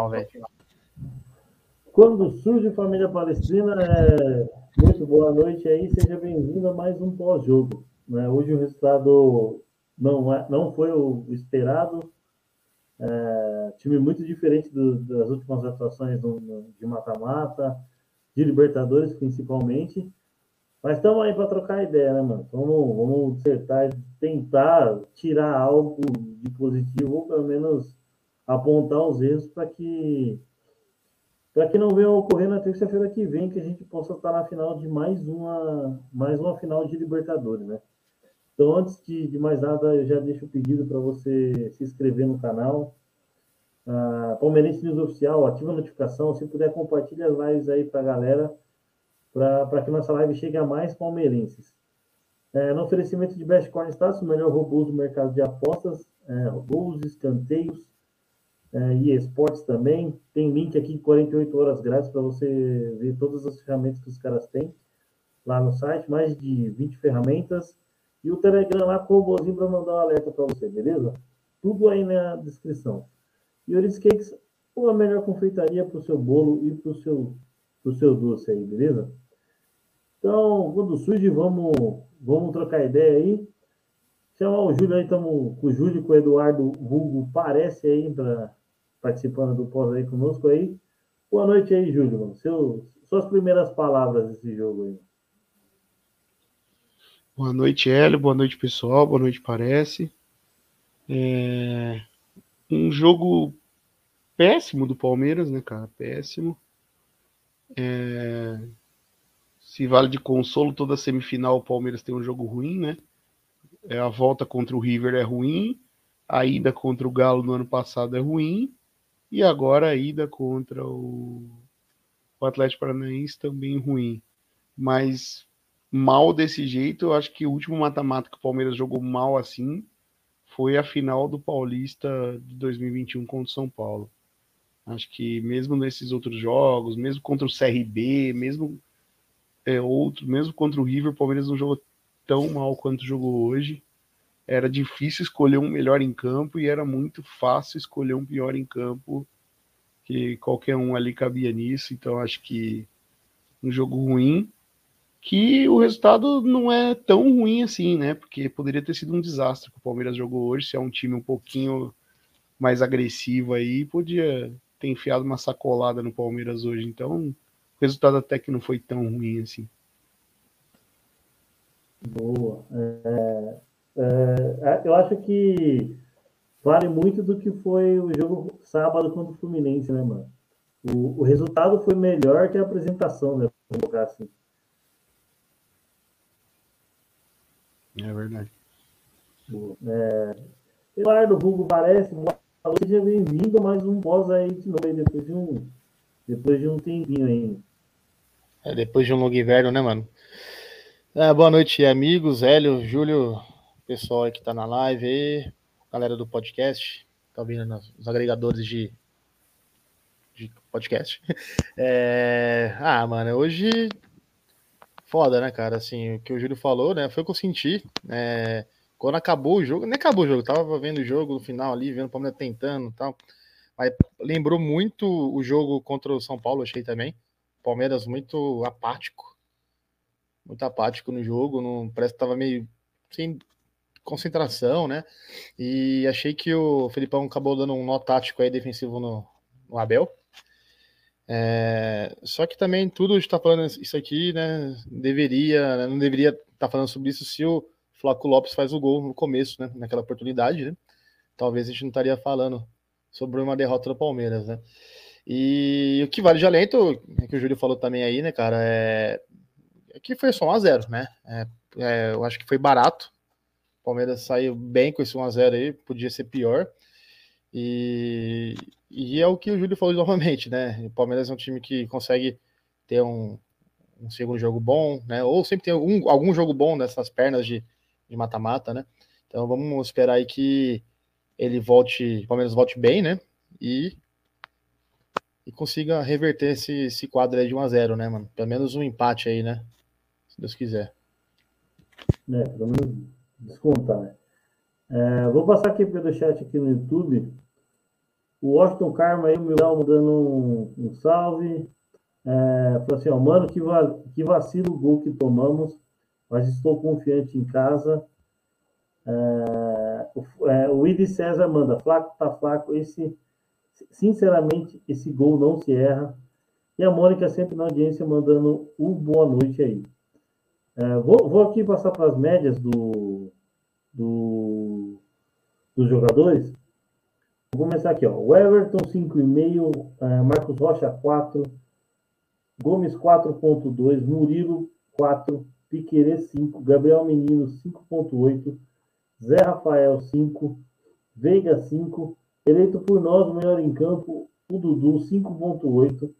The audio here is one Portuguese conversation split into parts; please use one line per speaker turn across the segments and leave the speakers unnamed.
final, velho.
Quando surge família palestina, é... muito boa noite aí, seja bem-vindo a mais um pós-jogo. Né? Hoje o resultado não, é, não foi o esperado, é... time muito diferente do, das últimas atuações do, de mata-mata, de Libertadores principalmente. Mas estamos aí para trocar ideia, né, mano? Vamos, vamos dissertar, tentar tirar algo de positivo, ou pelo menos apontar os erros para que para que não venha ocorrer na terça-feira que vem, que a gente possa estar na final de mais uma mais uma final de Libertadores, né? Então, antes de, de mais nada, eu já deixo o pedido para você se inscrever no canal. Uh, Palmeirense News Oficial, ativa a notificação. Se puder, compartilha as lives aí para a galera para que nossa live chegue a mais palmeirenses. É, no oferecimento de Best Corn Stats, o melhor robô do mercado de apostas, é, gols, escanteios é, e esportes também. Tem link aqui 48 horas grátis para você ver todas as ferramentas que os caras têm lá no site, mais de 20 ferramentas. E o Telegram lá com o robôzinho para mandar um alerta para você, beleza? Tudo aí na descrição. E Oris Cakes, melhor confeitaria para o seu bolo e para o seu, seu doce aí, beleza? Então, quando surge, vamos, vamos trocar ideia aí. Chamar o Júlio aí, estamos com o Júlio, com o Eduardo Hugo, parece aí, pra, participando do pós aí conosco aí. Boa noite aí, Júlio, mano. Seu, suas primeiras palavras desse jogo aí.
Boa noite, Hélio. Boa noite, pessoal. Boa noite, parece. É... Um jogo péssimo do Palmeiras, né, cara? Péssimo. É se vale de consolo, toda semifinal o Palmeiras tem um jogo ruim, né? É, a volta contra o River é ruim, a ida contra o Galo no ano passado é ruim, e agora a ida contra o, o Atlético Paranaense também ruim. Mas mal desse jeito, eu acho que o último mata-mata que o Palmeiras jogou mal assim foi a final do Paulista de 2021 contra o São Paulo. Acho que mesmo nesses outros jogos, mesmo contra o CRB, mesmo é, outro, mesmo contra o River, o Palmeiras não jogou tão mal quanto jogou hoje. Era difícil escolher um melhor em campo e era muito fácil escolher um pior em campo, que qualquer um ali cabia nisso. Então acho que um jogo ruim, que o resultado não é tão ruim assim, né? Porque poderia ter sido um desastre que o Palmeiras jogou hoje, se é um time um pouquinho mais agressivo aí, podia ter enfiado uma sacolada no Palmeiras hoje. Então, o resultado até que não foi tão ruim assim.
Boa. É, é, é, eu acho que vale muito do que foi o jogo sábado contra o Fluminense, né, mano? O, o resultado foi melhor que a apresentação, né? Vou colocar assim.
É verdade.
É, Eduardo Hugo parece, seja bem-vindo a mais um pós aí de novo, depois de um, depois de um tempinho aí.
É, depois de um longo inverno, né, mano? É, boa noite, amigos, Hélio, Júlio, pessoal aí que tá na live aí, galera do podcast, tá ouvindo nos agregadores de, de podcast. É... Ah, mano, hoje foda, né, cara? Assim, o que o Júlio falou, né, foi o que eu senti. É... Quando acabou o jogo, nem acabou o jogo, tava vendo o jogo no final ali, vendo o Palmeiras tentando e tal. Mas lembrou muito o jogo contra o São Paulo, achei também. Palmeiras muito apático. Muito apático no jogo. Não, parece que estava meio sem concentração, né? E achei que o Felipão acabou dando um nó tático aí defensivo no, no Abel. É, só que também tudo está falando isso aqui, né? Deveria, né, não deveria estar tá falando sobre isso se o Flaco Lopes faz o gol no começo, né? Naquela oportunidade, né? Talvez a gente não estaria falando sobre uma derrota do Palmeiras, né? E o que vale de alento, é que o Júlio falou também aí, né, cara, é, é que foi só 1x0, né? É, é, eu acho que foi barato. Palmeiras saiu bem com esse 1x0 aí, podia ser pior. E, e é o que o Júlio falou novamente, né? O Palmeiras é um time que consegue ter um, um segundo jogo bom, né? Ou sempre tem algum, algum jogo bom nessas pernas de mata-mata, né? Então vamos esperar aí que ele volte, o Palmeiras volte bem, né? E e consiga reverter esse, esse quadro aí de 1x0, né, mano? Pelo menos um empate aí, né? Se Deus quiser.
É, pelo menos descontar, né? É, vou passar aqui pelo chat aqui no YouTube. O Washington Karma aí, o meu mandando um, um salve. É, falou assim, ó, mano, que, va que vacilo o gol que tomamos, mas estou confiante em casa. É, o, é, Idi César manda, flaco tá flaco, esse, sinceramente, esse gol não se erra. E a Mônica sempre na audiência mandando um boa noite aí. É, vou, vou, aqui passar para as médias do, do, dos jogadores. Vou começar aqui, ó. O Everton 5,5, é, Marcos Rocha 4, Gomes 4,2, Murilo 4, Piquerê 5, Gabriel Menino 5,8, Zé Rafael 5, Veiga 5, eleito por nós o melhor em campo, o Dudu 5,8,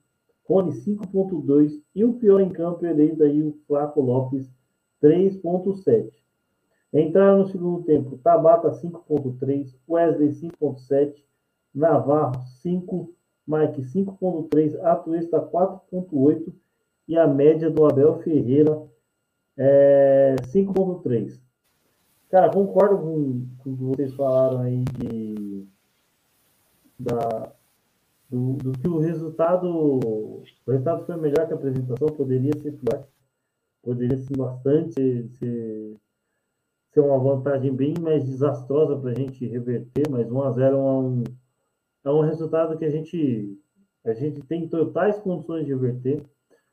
Rony 5.2 e o pior em campo eleito aí o Flaco Lopes 3.7. Entraram no segundo tempo Tabata 5.3, Wesley 5.7, Navarro 5, Mike 5.3, Atuesta 4.8 e a média do Abel Ferreira é 5.3. Cara, concordo com, o que vocês falaram aí de, da, do, do que o resultado. O resultado foi melhor que a apresentação, poderia ser pior. Poderia ser bastante ser, ser uma vantagem bem mais desastrosa para a gente reverter, mas 1x0 é um, é um resultado que a gente, a gente tem totais condições de reverter.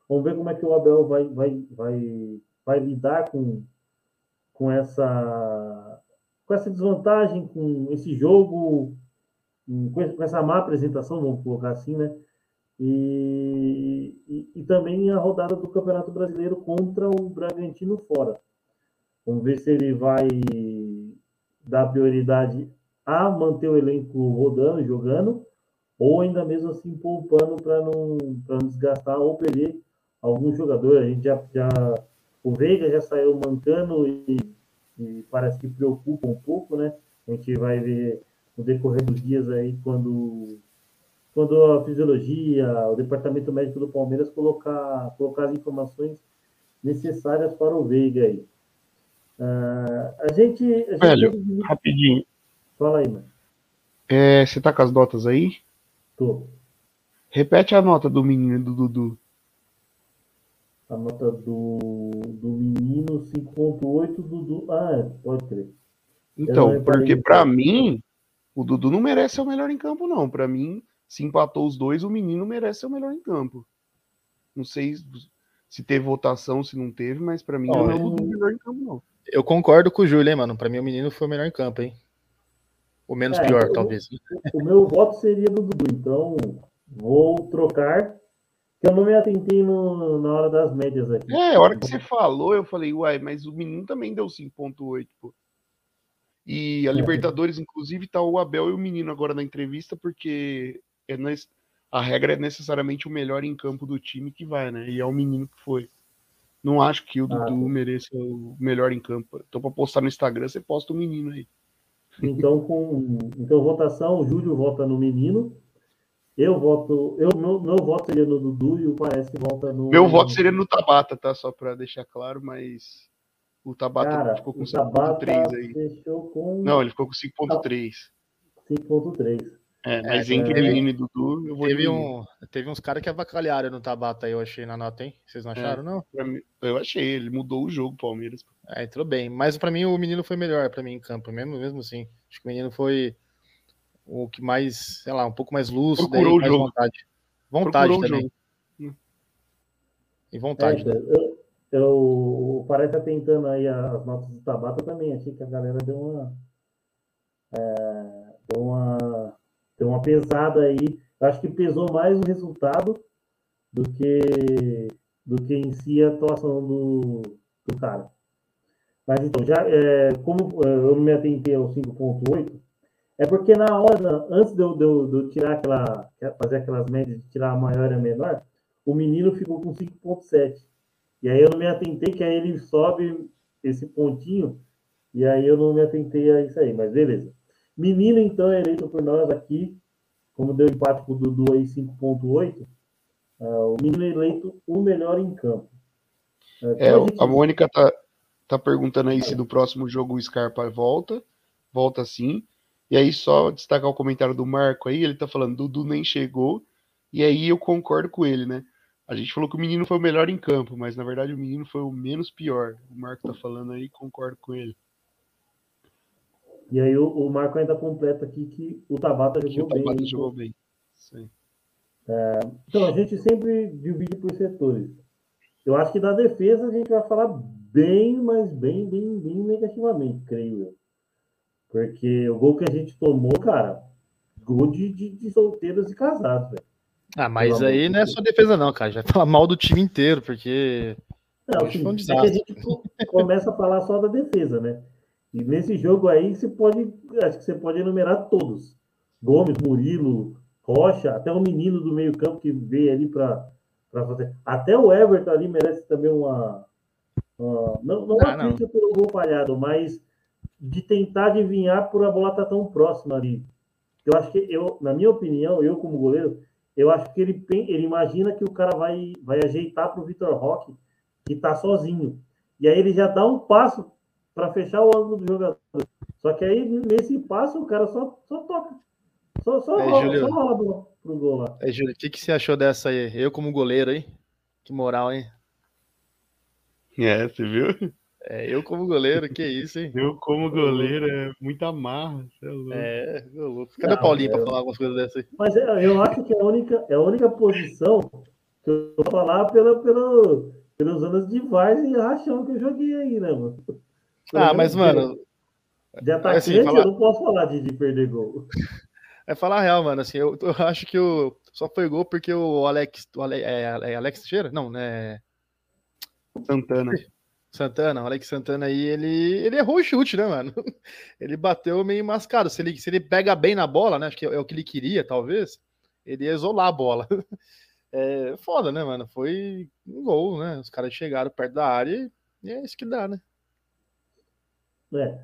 Vamos ver como é que o Abel vai, vai, vai, vai lidar com, com, essa, com essa desvantagem, com esse jogo com essa má apresentação, vamos colocar assim, né? E, e, e, também a rodada do Campeonato Brasileiro contra o Bragantino fora. Vamos ver se ele vai dar prioridade a manter o elenco rodando, jogando, ou ainda mesmo assim poupando para não, não desgastar ou perder algum jogador. A gente já, já o Veiga já saiu mancando e, e parece que preocupa um pouco, né? A gente vai ver no decorrer dos dias aí, quando, quando a fisiologia, o departamento médico do Palmeiras colocar, colocar as informações necessárias para o Veiga aí. Uh, a gente. A gente
Velho, rapidinho.
Fala aí, mano.
É, você tá com as notas aí?
Tô.
Repete a nota do menino do Dudu.
A nota do, do menino 5.8, Dudu. Ah, é, pode crer.
Então, porque para mim, o Dudu não merece ser o melhor em campo, não. Para mim, se empatou os dois, o menino merece ser o melhor em campo. Não sei se teve votação, se não teve, mas para mim não é o Dudu melhor em campo, não.
Eu concordo com o Júlio, hein, mano. Para mim, o menino foi o melhor em campo, hein? O menos é, pior,
eu,
talvez.
O meu voto seria do Dudu, então vou trocar. Que eu não me atentei no, na hora das médias aqui.
É, a hora que você falou, eu falei, uai, mas o menino também deu 5,8, pô. E a Libertadores, inclusive, tá o Abel e o menino agora na entrevista, porque é a regra é necessariamente o melhor em campo do time que vai, né? E é o menino que foi. Não acho que o ah, Dudu ah, mereça o melhor em campo. Então, para postar no Instagram, você posta o menino aí.
Então, com então, votação, o Júlio vota no menino. Eu voto. Eu, meu, meu voto seria no Dudu e o Parece vota no.
Meu voto seria no Tabata, tá? Só para deixar claro, mas o Tabata
Cara,
ficou com 5.3 aí.
Fechou com...
Não, ele ficou com 5.3.
5.3.
É, mas é, entre teve, menino e Dudu, eu vou
teve, um, teve uns caras que avacalharam no Tabata aí, eu achei na nota, hein? Vocês não é, acharam, é, não?
Mim, eu achei, ele mudou o jogo, Palmeiras.
É, entrou bem. Mas para mim o menino foi melhor para mim em campo, mesmo, mesmo assim. Acho que o menino foi o que mais, sei lá, um pouco mais lúcido,
Procurou
mais
o jogo.
vontade. Vontade
Procurou
também. E vontade.
É, eu, eu, o Pará tá tentando aí as notas do Tabata também. Achei que a galera deu uma. É, deu uma. Deu uma pesada aí. Acho que pesou mais o resultado do que, do que em si a atuação do, do cara. Mas então, já, é, como é, eu não me atentei ao 5.8, é porque na hora, antes de eu, de eu, de eu tirar aquela, fazer aquelas médias, de tirar a maior e a menor, o menino ficou com 5.7. E aí eu não me atentei que aí ele sobe esse pontinho, e aí eu não me atentei a isso aí, mas beleza. Menino, então, é eleito por nós aqui, como deu empate com o Dudu aí 5.8, uh, ah, o menino é eleito o melhor em campo.
Uh, é, a, gente... a, Mônica tá, tá perguntando aí se do próximo jogo o Scarpa volta. Volta sim. E aí, só destacar o comentário do Marco aí, ele tá falando, Dudu nem chegou, e aí eu concordo com ele, né? A gente falou que o menino foi o melhor em campo, mas na verdade o menino foi o menos pior. O Marco tá falando aí, concordo com ele.
E aí o, o Marco ainda completa aqui que o Tabata jogou
o Tabata
bem.
jogou bem. Sim.
É, então a gente sempre divide por setores. Eu acho que da defesa a gente vai falar bem, mas bem, bem, bem negativamente, creio eu. Porque o gol que a gente tomou, cara, gol de, de, de solteiros e casados, velho.
Ah, mas aí não é só defesa, não, cara. Já vai falar mal do time inteiro, porque.
Não, assim, um é a gente começa a falar só da defesa, né? E nesse jogo aí, você pode. Acho que você pode enumerar todos. Gomes, Murilo, Rocha, até o menino do meio-campo que veio ali para fazer. Até o Everton ali merece também uma. uma não não ah, uma crítica pelo gol falhado, mas de tentar adivinhar por a bola estar tá tão próxima ali. Eu acho que, eu, na minha opinião, eu como goleiro, eu acho que ele, ele imagina que o cara vai, vai ajeitar para o Vitor Roque, que está sozinho. E aí ele já dá um passo para fechar o ângulo do jogador. Só que aí, nesse passo, o cara só, só toca. Só, só, é, rola, Júlio, só rola pro gol lá.
É, Júlio, o que, que você achou dessa aí? Eu como goleiro, hein? Que moral, hein?
É, você viu?
É, eu como goleiro, que isso, hein?
Eu como goleiro, é muita marra.
É, é louco. Cadê o Paulinho para falar algumas coisas dessas aí?
Mas é, eu acho que é a única, é a única posição que eu vou falar pela, pela, pelos anos de Vars e rachão que eu joguei aí, né, mano?
ah, mas, mano.
De atacante, assim, falar... eu não posso falar de, de perder gol.
É falar real, mano. Assim, eu, eu acho que o, só foi gol porque o Alex. O Ale, é, é Alex Teixeira? Não, né?
Santana.
Santana, o Alex Santana aí, ele, ele errou o chute, né, mano? Ele bateu meio mascado. Se ele, se ele pega bem na bola, né? Acho que é, é o que ele queria, talvez. Ele ia isolar a bola. É foda, né, mano? Foi um gol, né? Os caras chegaram perto da área e é isso que dá, né?
É.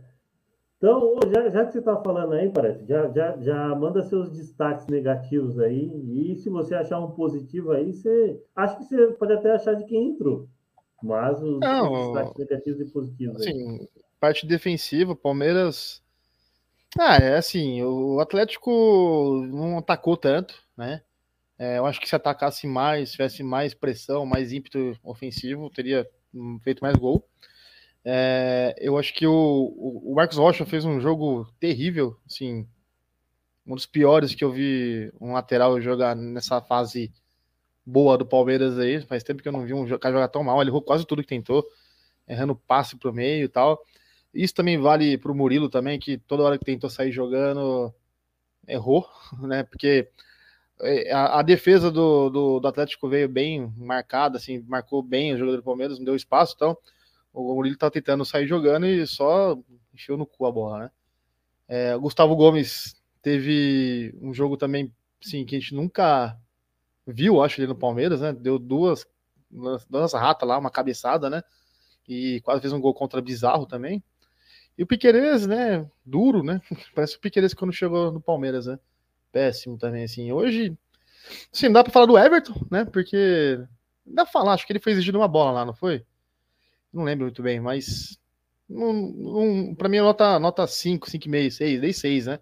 Então, já, já que você tá falando aí, parece, já, já, já manda seus destaques negativos aí. E se você achar um positivo aí, você. Acho que você pode até achar de quem entrou. Mas os Não, destaques negativos e positivos.
Assim, aí. parte defensiva, Palmeiras. Ah, é assim, o Atlético não atacou tanto, né? É, eu acho que se atacasse mais, tivesse mais pressão, mais ímpeto ofensivo, teria feito mais gol. É, eu acho que o, o, Marcos Rocha fez um jogo terrível, assim, um dos piores que eu vi um lateral jogar nessa fase boa do Palmeiras aí. Faz tempo que eu não vi um cara jogar tão mal. Ele errou quase tudo que tentou, errando passe pro meio e tal. Isso também vale pro Murilo também, que toda hora que tentou sair jogando, errou, né? Porque é, a, a defesa do, do, do, Atlético veio bem marcada, assim, marcou bem o jogador do Palmeiras, não deu espaço, então o Murilo tá tentando sair jogando e só encheu no cu a bola, né? É, o Gustavo Gomes teve um jogo também, sim, que a gente nunca viu, acho, ele no Palmeiras, né? Deu duas, duas ratas lá, uma cabeçada, né? E quase fez um gol contra Bizarro também. E o Piqueires, né? Duro, né? Parece o Piqueires quando chegou no Palmeiras, né? Péssimo também, assim. Hoje, assim, dá pra falar do Everton, né? Porque dá pra falar, acho que ele foi exigido uma bola lá, não foi? Não lembro muito bem, mas um, um, para mim é nota, nota 5, 5,5, 6, dei 6, né?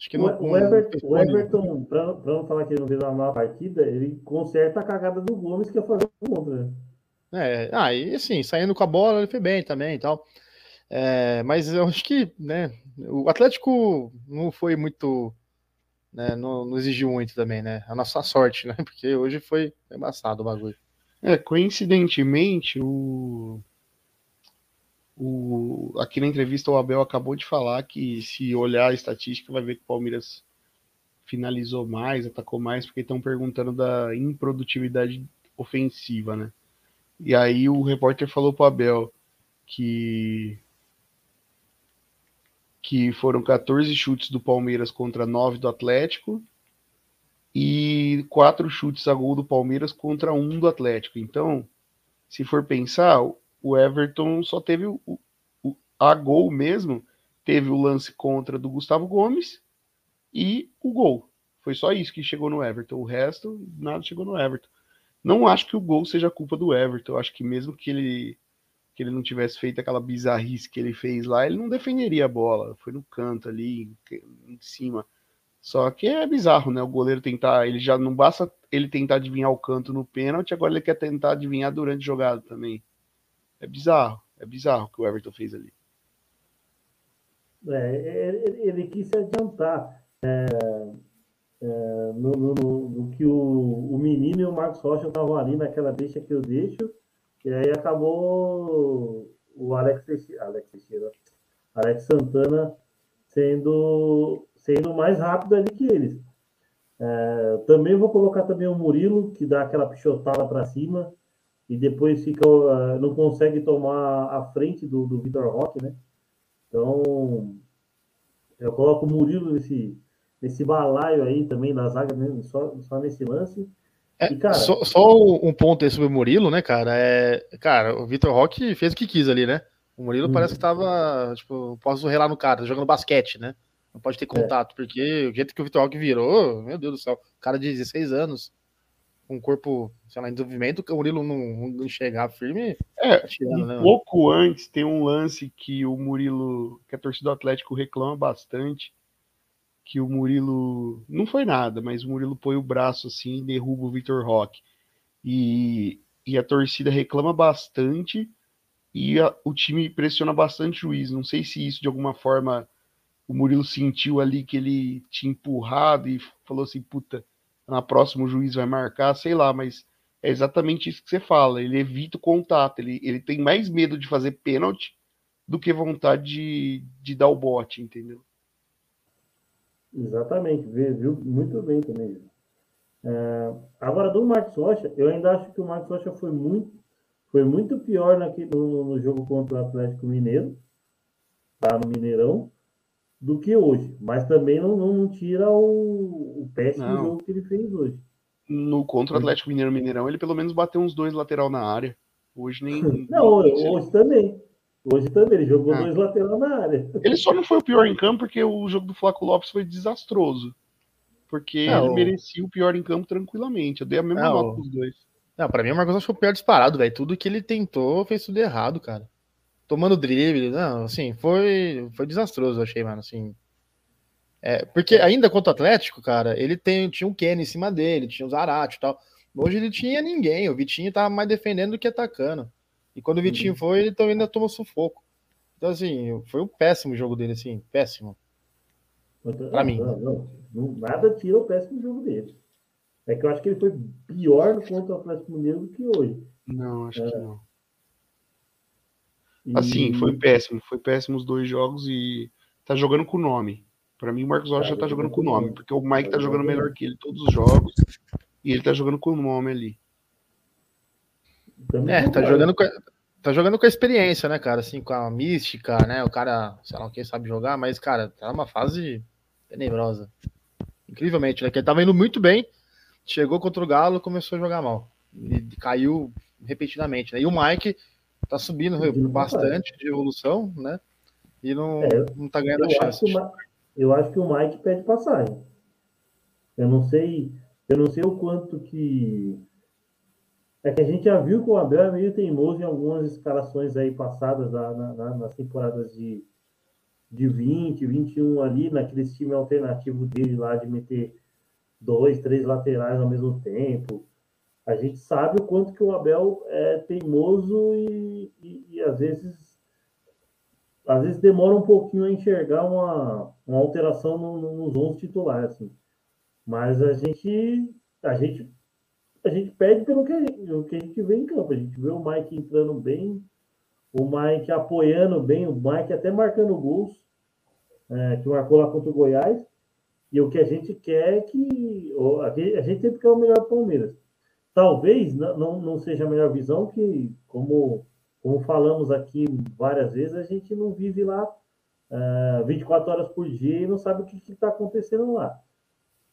Acho que o, não, o Everton, o Everton para não falar que ele não fez uma má partida, ele conserta a cagada do Gomes que é fazer o contra, né?
É, ah, e assim, saindo com a bola, ele foi bem também e tal. É, mas eu acho que, né, o Atlético não foi muito, né, não, não, exigiu muito também, né? A nossa sorte, né? Porque hoje foi embaçado o bagulho.
É, coincidentemente, o o, aqui na entrevista o Abel acabou de falar que se olhar a estatística vai ver que o Palmeiras finalizou mais, atacou mais, porque estão perguntando da improdutividade ofensiva, né? E aí o repórter falou para o Abel que que foram 14 chutes do Palmeiras contra 9 do Atlético e quatro chutes a gol do Palmeiras contra um do Atlético. Então, se for pensar, o Everton só teve o, o, a gol mesmo, teve o lance contra do Gustavo Gomes e o gol. Foi só isso que chegou no Everton. O resto, nada chegou no Everton. Não acho que o gol seja culpa do Everton. Acho que mesmo que ele, que ele não tivesse feito aquela bizarrice que ele fez lá, ele não defenderia a bola. Foi no canto ali, em cima. Só que é bizarro, né? O goleiro tentar, ele já não basta ele tentar adivinhar o canto no pênalti, agora ele quer tentar adivinhar durante a jogada também. É bizarro, é bizarro o que o Everton fez ali.
É, ele, ele quis se adiantar é, é, no, no, no, que o, o menino e o Marcos Rocha estavam ali naquela deixa que eu deixo, e aí acabou o Alex Alex, Alex Santana sendo, sendo mais rápido ali que eles. É, também vou colocar também o Murilo, que dá aquela pichotada para cima e depois fica, uh, não consegue tomar a frente do, do Vitor Roque, né? Então, eu coloco o Murilo nesse, nesse balaio aí também na zaga, né? só, só nesse lance.
É, e, cara, só, só, um ponto aí sobre o Murilo, né, cara? É, cara, o Vitor Roque fez o que quis ali, né? O Murilo hum. parece que tava, tipo, posso relar no cara, jogando basquete, né? Não pode ter é. contato, é. porque o jeito que o Vitor Roque virou, meu Deus do céu, cara de 16 anos, um corpo, sei lá, em desenvolvimento, o Murilo não, não chegar firme.
É, tá tirando, um né, pouco antes tem um lance que o Murilo, que a torcida do Atlético reclama bastante, que o Murilo, não foi nada, mas o Murilo põe o braço assim e derruba o Vitor Roque. E, e a torcida reclama bastante e a, o time pressiona bastante o juiz. Não sei se isso de alguma forma o Murilo sentiu ali que ele tinha empurrado e falou assim, puta, na próxima o juiz vai marcar, sei lá, mas é exatamente isso que você fala, ele evita o contato, ele, ele tem mais medo de fazer pênalti do que vontade de, de dar o bote, entendeu?
Exatamente, viu muito bem também. É, agora, do Marcos Rocha, eu ainda acho que o Marcos Rocha foi muito, foi muito pior naquele, no, no jogo contra o Atlético Mineiro, tá no Mineirão, do que hoje. Mas também não, não, não tira o, o péssimo não. jogo que ele fez hoje.
No contra o Atlético Mineiro Mineirão, ele pelo menos bateu uns dois lateral na área. Hoje nem.
não, nem hoje também. Hoje também, ele jogou ah. dois lateral na área.
Ele só não foi o pior em campo porque o jogo do Flaco Lopes foi desastroso. Porque não, ele merecia o pior em campo tranquilamente. Eu dei a mesma não, nota pros dois.
Não, pra mim o Marcos foi o pior disparado, velho. Tudo que ele tentou fez tudo errado, cara tomando drible, não, assim, foi, foi desastroso, achei, mano, assim. É, porque ainda contra o Atlético, cara, ele tem, tinha um Kenny em cima dele, tinha o Zarate e tal. Hoje ele tinha ninguém, o Vitinho tava mais defendendo do que atacando. E quando o Vitinho uhum. foi, ele também ainda tomou sufoco. Então, assim, foi um péssimo jogo dele, assim, péssimo.
Pra mim. Não, não, nada tira o péssimo jogo dele. É que eu acho que ele foi pior contra o Atlético Mineiro do que hoje.
Não, acho é. que não. Assim, foi péssimo. Foi péssimo os dois jogos e tá jogando com o nome. Para mim, o Marcos Rocha já tá jogando com o nome, porque o Mike tá jogando melhor que ele todos os jogos e ele tá jogando com o nome ali.
É, tá jogando com, tá jogando com a experiência, né, cara? Assim, com a mística, né? O cara, sei lá, quem sabe jogar, mas, cara, tá numa fase tenebrosa. Incrivelmente, né? Que ele tava indo muito bem, chegou contra o Galo começou a jogar mal. E caiu repetidamente, né? E o Mike tá subindo bastante de evolução, né? E não, é, não tá ganhando a chance.
Acho eu acho que o Mike pede passagem. Eu não sei, eu não sei o quanto que. É que a gente já viu que o Abel é meio teimoso em algumas escalações aí passadas na, na, nas temporadas de, de 20, 21 ali, naquele time alternativo dele lá de meter dois, três laterais ao mesmo tempo a gente sabe o quanto que o Abel é teimoso e, e, e às vezes às vezes demora um pouquinho a enxergar uma, uma alteração no, no, nos 11 titulares, assim. Mas a gente a gente a gente pede pelo que, o que a gente vê em campo. A gente vê o Mike entrando bem, o Mike apoiando bem, o Mike até marcando gols, é, que marcou lá contra o Goiás. E o que a gente quer é que a gente sempre quer o melhor Palmeiras talvez não, não seja a melhor visão, que, como, como falamos aqui várias vezes, a gente não vive lá uh, eh, 24 horas por dia e não sabe o que está acontecendo lá.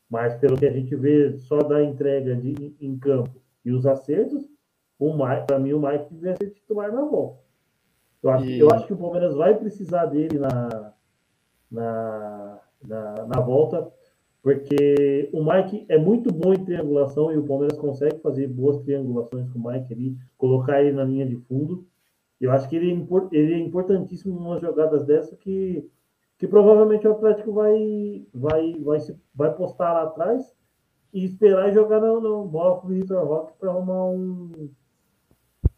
Mas pelo que a gente vê só da entrega de, em campo e os acertos, o para mim o Mike devia ser titular na volta. Eu acho, e... eu acho que o Palmeiras vai precisar dele na, na, na, na volta porque o Mike é muito bom em triangulação e o Palmeiras consegue fazer boas triangulações com o Mike ali, colocar ele na linha de fundo. Eu acho que ele é, ele é importantíssimo em umas jogadas dessa que, que provavelmente o Atlético vai, vai, vai, se, vai postar lá atrás e esperar jogar no, no bola pro Vitor Roque para arrumar um,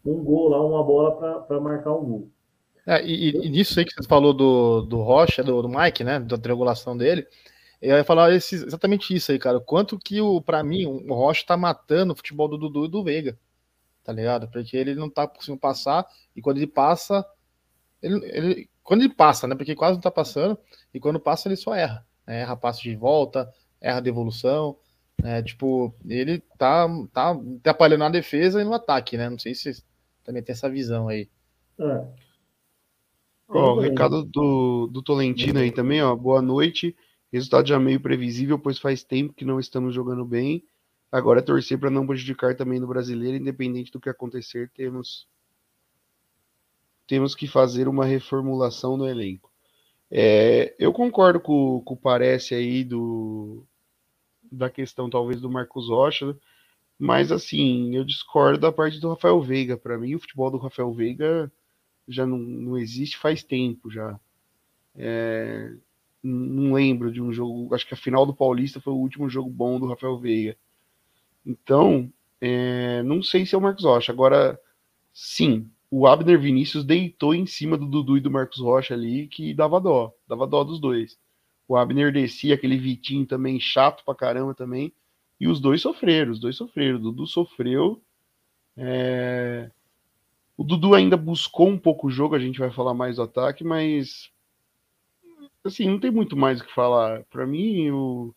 um gol lá, uma bola para marcar um gol.
É, e, e, nisso aí que você falou do, do Rocha, do, do Mike, né? Da triangulação dele, eu ia falar esse, exatamente isso aí, cara. Quanto que o, para mim, o Rocha tá matando o futebol do Dudu e do Veiga. Tá ligado? Porque ele não tá conseguindo passar, e quando ele passa, ele, ele, quando ele passa, né? Porque quase não tá passando, e quando passa ele só erra. Né? Erra passo de volta, erra devolução. Né? Tipo, ele tá, tá atrapalhando na defesa e no ataque, né? Não sei se também tem essa visão aí. É.
Ó, o recado do, do Tolentino aí também, ó. Boa noite. Resultado já meio previsível, pois faz tempo que não estamos jogando bem. Agora é torcer para não prejudicar também no brasileiro, independente do que acontecer, temos temos que fazer uma reformulação no elenco. É, eu concordo com, com o parece aí do da questão talvez do Marcos Rocha, mas assim, eu discordo da parte do Rafael Veiga. Para mim, o futebol do Rafael Veiga já não, não existe faz tempo já. É, não lembro de um jogo, acho que a final do Paulista foi o último jogo bom do Rafael Veiga. Então, é, não sei se é o Marcos Rocha. Agora, sim, o Abner Vinícius deitou em cima do Dudu e do Marcos Rocha ali, que dava dó, dava dó dos dois. O Abner descia, aquele Vitinho também chato pra caramba também, e os dois sofreram, os dois sofreram. O Dudu sofreu. É... O Dudu ainda buscou um pouco o jogo, a gente vai falar mais do ataque, mas assim, não tem muito mais o que falar. Para mim, o...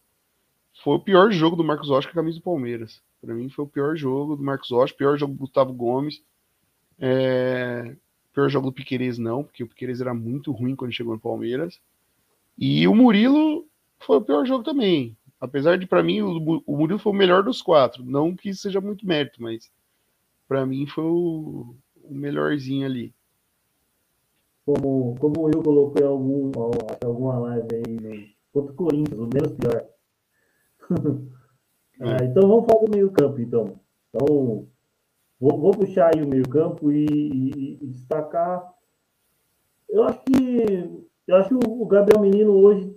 foi o pior jogo do Marcos Rocha com a camisa do Palmeiras. Para mim, foi o pior jogo do Marcos Rocha, pior jogo do Gustavo Gomes. É... Pior jogo do Piqueires, não, porque o Piqueires era muito ruim quando chegou no Palmeiras. E o Murilo foi o pior jogo também. Apesar de, para mim, o, Murilo foi o melhor dos quatro. Não que seja muito mérito, mas para mim foi o melhorzinho ali
como, como eu coloquei algum, alguma live aí no, contra o Corinthians, o menos pior. ah, então vamos falar do meio campo, então. Então, vou, vou puxar aí o meio campo e, e, e, destacar. Eu acho que eu acho que o Gabriel Menino hoje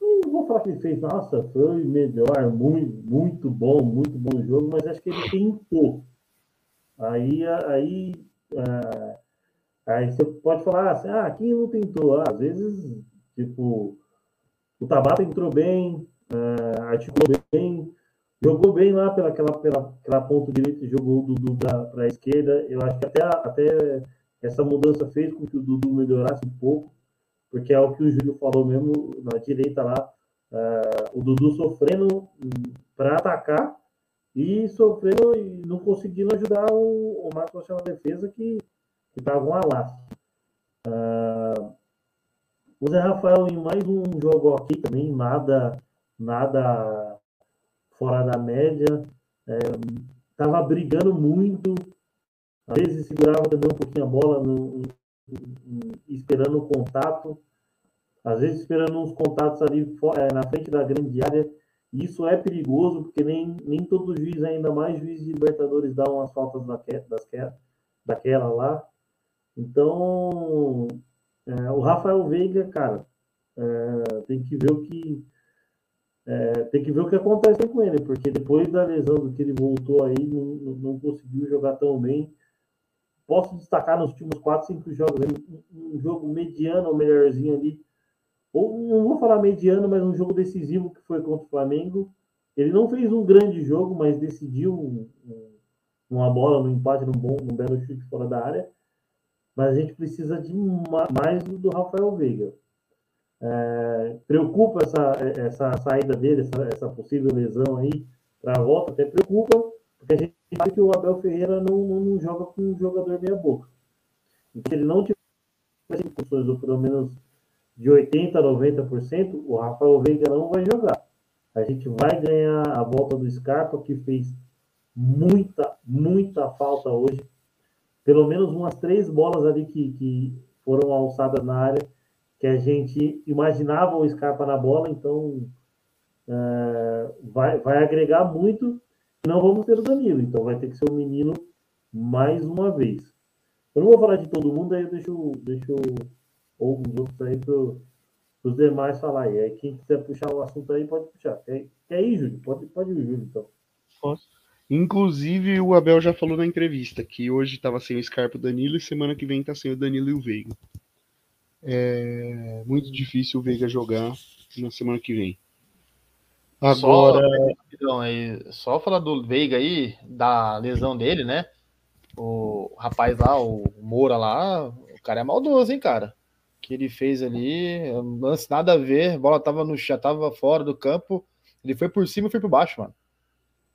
não vou falar que ele fez, nossa, foi melhor, muito, muito bom, muito bom jogo, mas acho que ele tentou. Aí, aí ah, Aí você pode falar assim, ah, quem não tentou? Ah, às vezes, tipo, o Tabata entrou bem, uh, articulou bem, jogou bem lá pela, pela, pela, pela ponta direita, jogou o Dudu para a esquerda. Eu acho que até, até essa mudança fez com que o Dudu melhorasse um pouco, porque é o que o Júlio falou mesmo na direita lá, uh, o Dudu sofrendo para atacar e sofrendo e não conseguindo ajudar o, o Marcos na defesa que que estavam a lá. Uh, o Zé Rafael em mais um jogo aqui também, nada, nada fora da média. Estava é, brigando muito, às vezes segurava também um pouquinho a bola, no, esperando o contato, às vezes esperando uns contatos ali é, na frente da grande área. Isso é perigoso, porque nem, nem todo juiz, ainda mais juiz de Libertadores, dá umas faltas daquela, daquela lá. Então, é, o Rafael Veiga, cara, é, tem que ver o que é, tem que ver o que acontece com ele, porque depois da lesão do que ele voltou aí, não, não conseguiu jogar tão bem. Posso destacar nos últimos 4, 5 jogos, um, um jogo mediano ou melhorzinho ali, ou não vou falar mediano, mas um jogo decisivo que foi contra o Flamengo. Ele não fez um grande jogo, mas decidiu um, um, uma bola no empate, num bom, num belo chute fora da área mas a gente precisa de mais do Rafael Veiga. É, preocupa essa, essa saída dele, essa, essa possível lesão aí para a volta, até preocupa, porque a gente sabe que o Abel Ferreira não, não joga com um jogador meia-boca. Se ele não tiver funções, ou pelo menos de 80% a 90%, o Rafael Veiga não vai jogar. A gente vai ganhar a volta do Scarpa, que fez muita, muita falta hoje pelo menos umas três bolas ali que, que foram alçadas na área, que a gente imaginava o Scarpa na bola, então é, vai, vai agregar muito. Não vamos ter o Danilo, então vai ter que ser o menino mais uma vez. Eu não vou falar de todo mundo, aí eu deixo, deixo alguns outros aí para os demais falar aí. Quem quiser puxar o assunto aí, pode puxar. Quer, quer ir, Júlio? Pode, pode ir, Júlio, então.
Posso. Inclusive, o Abel já falou na entrevista que hoje estava sem o Scarpa o Danilo e semana que vem está sem o Danilo e o Veiga. É muito difícil o Veiga jogar na semana que vem.
Agora. Só, aí, só falar do Veiga aí, da lesão dele, né? O rapaz lá, o Moura lá, o cara é maldoso, hein, cara? O que ele fez ali, lance nada a ver, a bola tava no já tava fora do campo, ele foi por cima e foi por baixo, mano.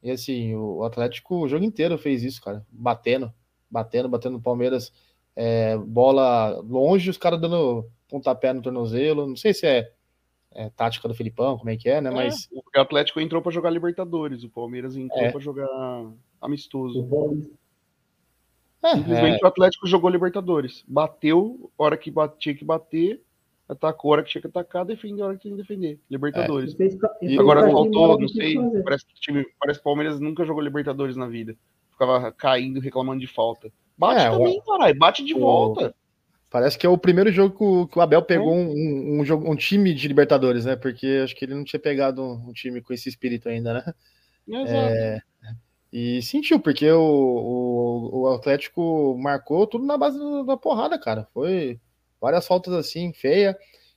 E assim, o Atlético o jogo inteiro fez isso, cara, batendo, batendo, batendo no Palmeiras, é, bola longe, os caras dando pontapé no tornozelo, não sei se é é, tática do Filipão, como é que é, né? É, Mas
o Atlético entrou para jogar Libertadores, o Palmeiras entrou é. para jogar amistoso. É, Simplesmente é. o Atlético jogou Libertadores. Bateu, hora que tinha que bater, atacou a hora que tinha que atacar, defendeu a hora que tinha que defender. Libertadores. É. E agora faltou, não sei, parece que, time, parece que o Palmeiras nunca jogou Libertadores na vida. Ficava caindo, reclamando de falta. Bate é, também, o... caralho, bate de o... volta.
Parece que é o primeiro jogo que o Abel pegou é. um, um, jogo, um time de Libertadores, né? Porque acho que ele não tinha pegado um, time com esse espírito ainda, né? Exato. É, e sentiu, porque o, o, o, Atlético marcou tudo na base da porrada, cara. Foi várias faltas assim, feia,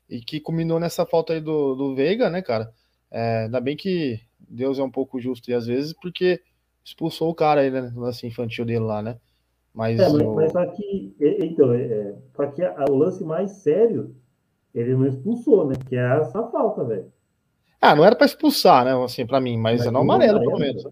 e que culminou nessa falta aí do, do Veiga, né, cara? É, ainda bem que Deus é um pouco justo e às vezes, porque expulsou o cara aí, né? No lance infantil dele lá, né? Mas,
é, mas, o... mas aqui, então, é, é aqui o lance mais sério, ele não expulsou, né? Que é essa falta, velho.
Ah, não era para expulsar, né? Assim, para mim, mas, mas é no amarelo, pelo menos.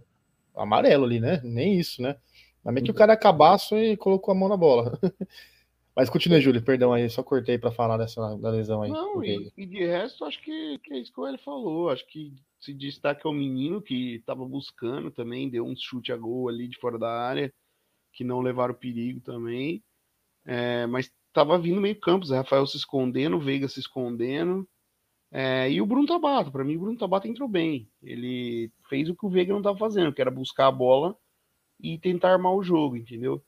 Amarelo ali, né? Nem isso, né? Também que o cara é cabaço e colocou a mão na bola. Mas continue, Júlio, perdão aí, só cortei para falar dessa da lesão aí.
Não, e, e, de resto, acho que, que é isso que ele falou. Acho que se destaca o menino que estava buscando também, deu um chute a gol ali de fora da área que não levaram perigo também. É, mas estava vindo meio campo, Zé Rafael se escondendo, Veiga se escondendo. É, e o Bruno Tabata, para mim o Bruno Tabata entrou bem. Ele fez o que o Veiga não estava fazendo, que era buscar a bola e tentar armar o jogo, entendeu?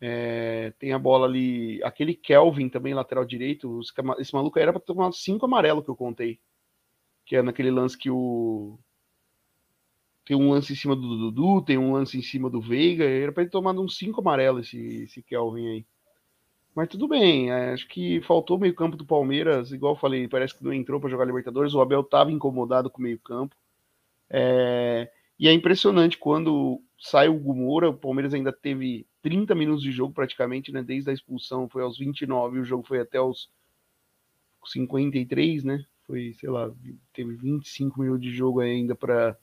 É, tem a bola ali, aquele Kelvin também, lateral direito. Esse maluco era para tomar cinco amarelo que eu contei. Que é naquele lance que o, tem um lance em cima do Dudu, tem um lance em cima do Veiga. Era para ele tomar uns cinco amarelos esse, esse Kelvin aí. Mas tudo bem, é, acho que faltou o meio-campo do Palmeiras, igual eu falei, parece que não entrou para jogar Libertadores. O Abel estava incomodado com o meio-campo. É, e é impressionante quando sai o Gumora, o Palmeiras ainda teve 30 minutos de jogo praticamente, né? Desde a expulsão foi aos 29 e o jogo foi até aos 53, né? Foi, sei lá, teve 25 minutos de jogo ainda para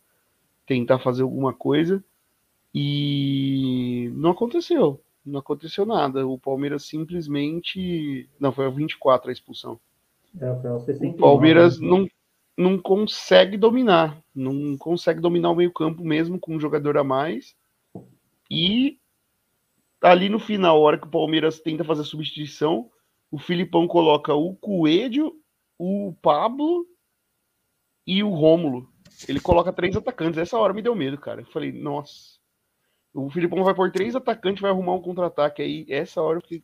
tentar fazer alguma coisa e não aconteceu. Não aconteceu nada. O Palmeiras simplesmente. Não, foi a 24 a expulsão. É, o Palmeiras não, não consegue dominar. Não consegue dominar o meio-campo mesmo com um jogador a mais. E ali no final, a hora que o Palmeiras tenta fazer a substituição, o Filipão coloca o Coelho, o Pablo e o Rômulo. Ele coloca três atacantes. Essa hora me deu medo, cara. Eu falei, nossa. O Filipão vai por três atacantes, vai arrumar um contra-ataque. Aí, essa hora eu fiquei